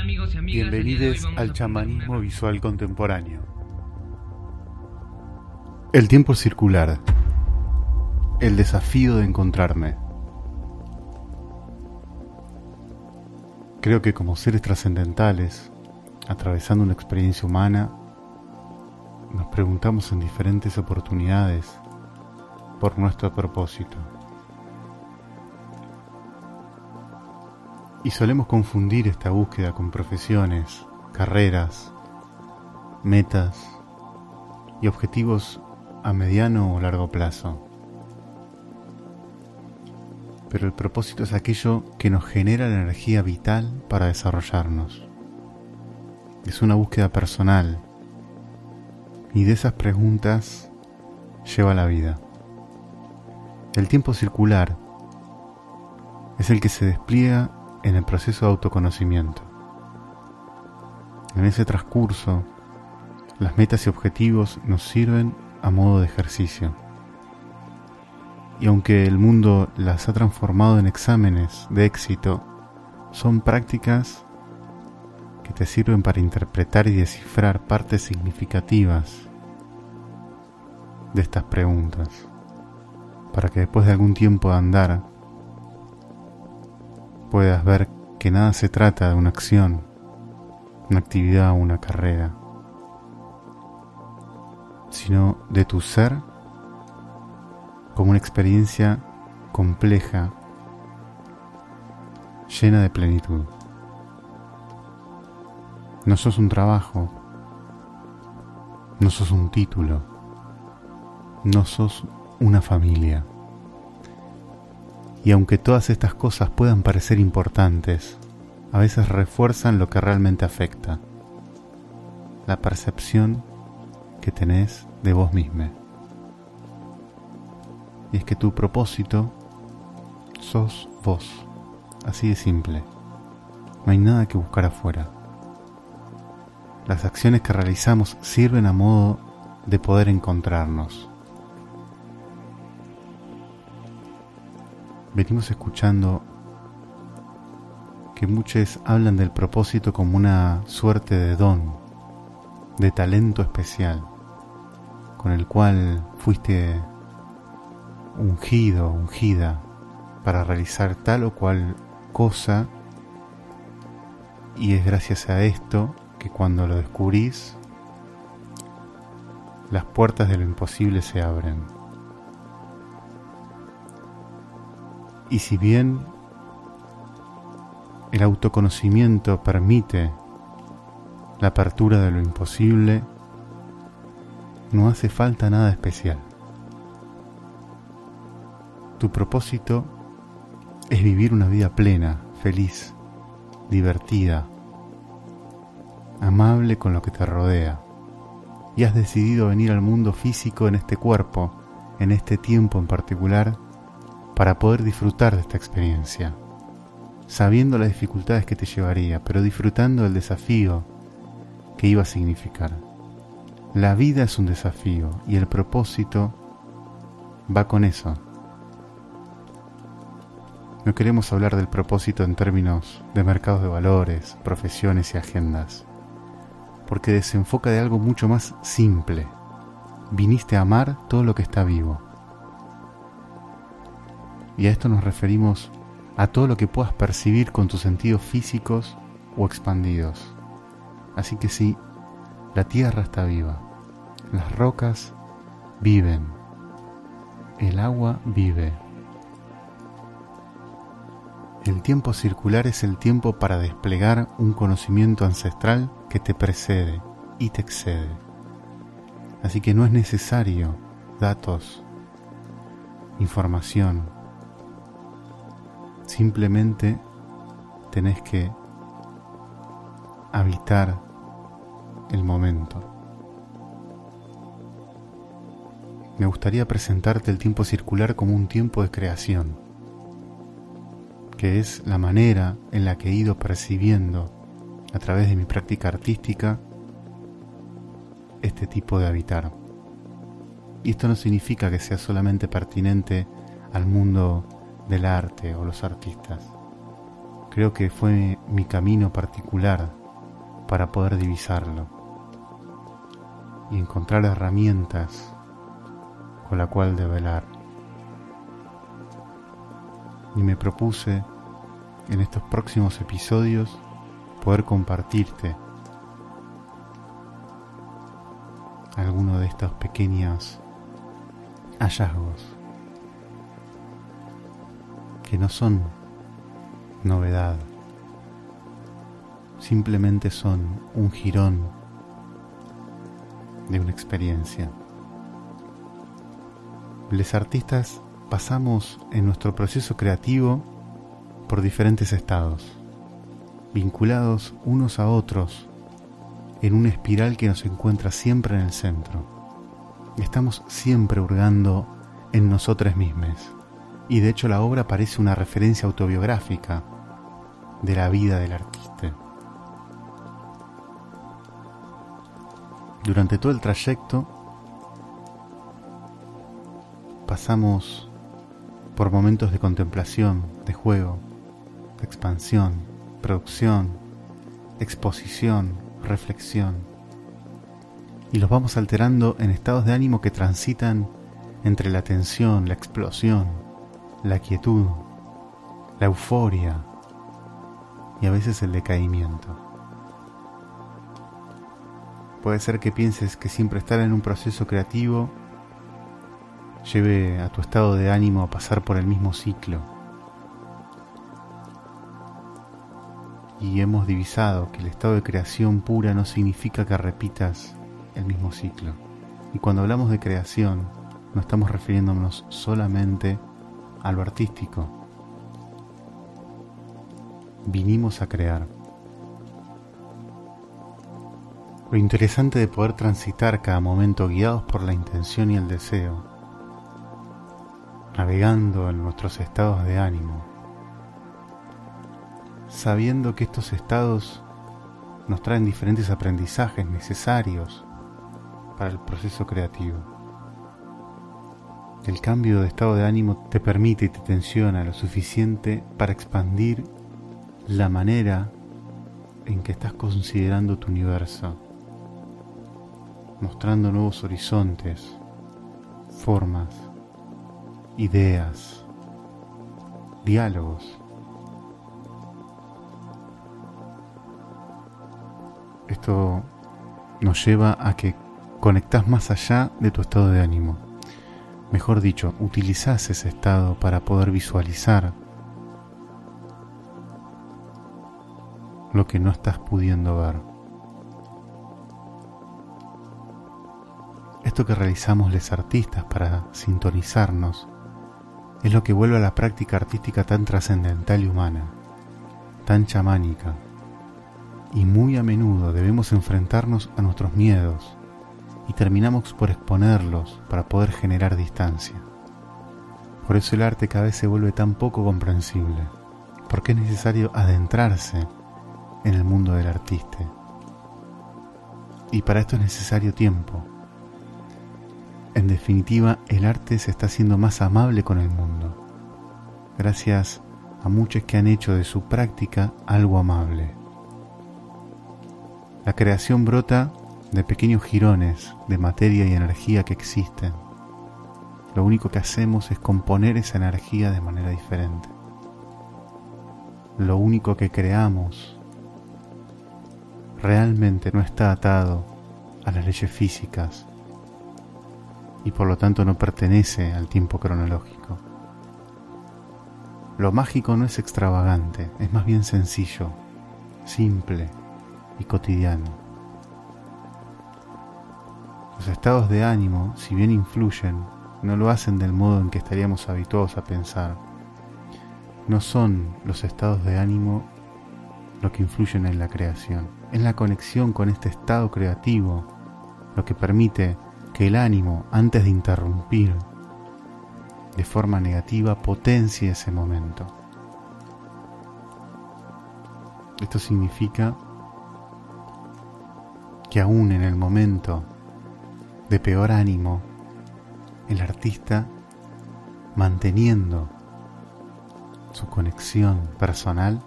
Hola amigos y amigas. Bienvenidos al chamanismo visual contemporáneo. El tiempo circular. El desafío de encontrarme. Creo que como seres trascendentales, atravesando una experiencia humana, nos preguntamos en diferentes oportunidades por nuestro propósito. Y solemos confundir esta búsqueda con profesiones, carreras, metas y objetivos a mediano o largo plazo. Pero el propósito es aquello que nos genera la energía vital para desarrollarnos. Es una búsqueda personal y de esas preguntas lleva la vida. El tiempo circular es el que se despliega en el proceso de autoconocimiento. En ese transcurso, las metas y objetivos nos sirven a modo de ejercicio. Y aunque el mundo las ha transformado en exámenes de éxito, son prácticas que te sirven para interpretar y descifrar partes significativas de estas preguntas, para que después de algún tiempo de andar puedas ver que nada se trata de una acción, una actividad o una carrera, sino de tu ser como una experiencia compleja, llena de plenitud. No sos un trabajo, no sos un título, no sos una familia. Y aunque todas estas cosas puedan parecer importantes, a veces refuerzan lo que realmente afecta, la percepción que tenés de vos misma. Y es que tu propósito sos vos, así de simple. No hay nada que buscar afuera. Las acciones que realizamos sirven a modo de poder encontrarnos venimos escuchando que muchos hablan del propósito como una suerte de don, de talento especial, con el cual fuiste ungido, ungida, para realizar tal o cual cosa, y es gracias a esto que cuando lo descubrís, las puertas de lo imposible se abren. Y si bien el autoconocimiento permite la apertura de lo imposible, no hace falta nada especial. Tu propósito es vivir una vida plena, feliz, divertida, amable con lo que te rodea. Y has decidido venir al mundo físico en este cuerpo, en este tiempo en particular, para poder disfrutar de esta experiencia, sabiendo las dificultades que te llevaría, pero disfrutando del desafío que iba a significar. La vida es un desafío y el propósito va con eso. No queremos hablar del propósito en términos de mercados de valores, profesiones y agendas, porque desenfoca de algo mucho más simple. Viniste a amar todo lo que está vivo y a esto nos referimos a todo lo que puedas percibir con tus sentidos físicos o expandidos. Así que sí, la tierra está viva, las rocas viven, el agua vive. El tiempo circular es el tiempo para desplegar un conocimiento ancestral que te precede y te excede. Así que no es necesario datos, información, Simplemente tenés que habitar el momento. Me gustaría presentarte el tiempo circular como un tiempo de creación, que es la manera en la que he ido percibiendo a través de mi práctica artística este tipo de habitar. Y esto no significa que sea solamente pertinente al mundo del arte o los artistas, Creo que fue mi camino particular para poder divisarlo y encontrar herramientas con la cual develar. Y me propuse en estos próximos episodios poder compartirte alguno de estos pequeños hallazgos que no son novedad, simplemente son un jirón de una experiencia. Los artistas pasamos en nuestro proceso creativo por diferentes estados, vinculados unos a otros en una espiral que nos encuentra siempre en el centro. Estamos siempre hurgando en nosotros mismos. Y de hecho la obra parece una referencia autobiográfica de la vida del artista. Durante todo el trayecto pasamos por momentos de contemplación, de juego, de expansión, producción, exposición, reflexión. Y los vamos alterando en estados de ánimo que transitan entre la tensión, la explosión, la quietud, la euforia y a veces el decaimiento. Puede ser que pienses que siempre estar en un proceso creativo lleve a tu estado de ánimo a pasar por el mismo ciclo y hemos divisado que el estado de creación pura no significa que repitas el mismo ciclo. Y cuando hablamos de creación, no estamos refiriéndonos solamente a lo artístico. Vinimos a crear. Lo interesante de poder transitar cada momento guiados por la intención y el deseo, navegando en nuestros estados de ánimo, sabiendo que estos estados nos traen diferentes aprendizajes necesarios para el proceso creativo. El cambio de estado de ánimo te permite y te tensiona lo suficiente para expandir la manera en que estás considerando tu universo, mostrando nuevos horizontes, formas, ideas, diálogos. Esto nos lleva a que conectas más allá de tu estado de ánimo. Mejor dicho, utilizas ese estado para poder visualizar lo que no estás pudiendo ver. Esto que realizamos los artistas para sintonizarnos es lo que vuelve a la práctica artística tan trascendental y humana, tan chamánica, y muy a menudo debemos enfrentarnos a nuestros miedos y terminamos por exponerlos para poder generar distancia. Por eso el arte cada vez se vuelve tan poco comprensible, porque es necesario adentrarse en el mundo del artista. Y para esto es necesario tiempo. En definitiva, el arte se está haciendo más amable con el mundo, gracias a muchos que han hecho de su práctica algo amable. La creación brota de pequeños jirones de materia y energía que existen. Lo único que hacemos es componer esa energía de manera diferente. Lo único que creamos realmente no está atado a las leyes físicas y por lo tanto no pertenece al tiempo cronológico. Lo mágico no es extravagante, es más bien sencillo, simple, y cotidiano. Los estados de ánimo, si bien influyen, no lo hacen del modo en que estaríamos habituados a pensar. No son los estados de ánimo lo que influyen en la creación. Es la conexión con este estado creativo lo que permite que el ánimo, antes de interrumpir de forma negativa, potencie ese momento. Esto significa que aún en el momento de peor ánimo, el artista, manteniendo su conexión personal,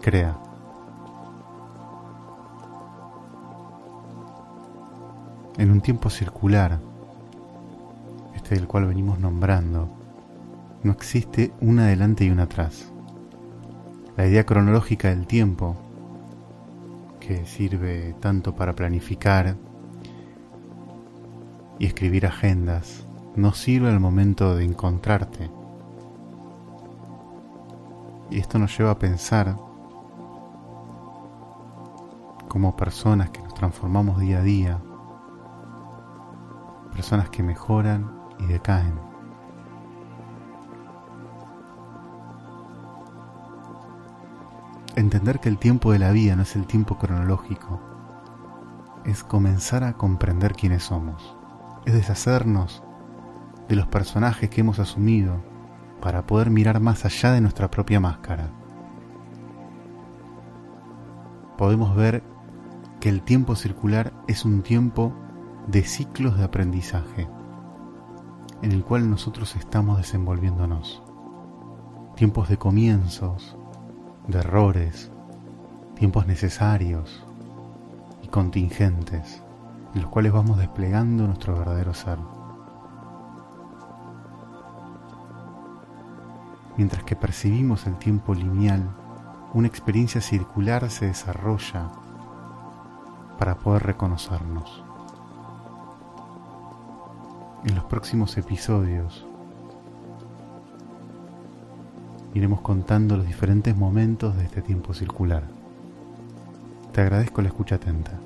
crea. En un tiempo circular, este del cual venimos nombrando, no existe un adelante y un atrás. La idea cronológica del tiempo, que sirve tanto para planificar y escribir agendas, no sirve al momento de encontrarte. Y esto nos lleva a pensar como personas que nos transformamos día a día, personas que mejoran y decaen. Entender que el tiempo de la vida no es el tiempo cronológico, es comenzar a comprender quiénes somos, es deshacernos de los personajes que hemos asumido para poder mirar más allá de nuestra propia máscara. Podemos ver que el tiempo circular es un tiempo de ciclos de aprendizaje en el cual nosotros estamos desenvolviéndonos. Tiempos de comienzos, de errores, tiempos necesarios y contingentes, en los cuales vamos desplegando nuestro verdadero ser. Mientras que percibimos el tiempo lineal, una experiencia circular se desarrolla para poder reconocernos. En los próximos episodios iremos contando los diferentes momentos de este tiempo circular. Te agradezco la escucha atenta.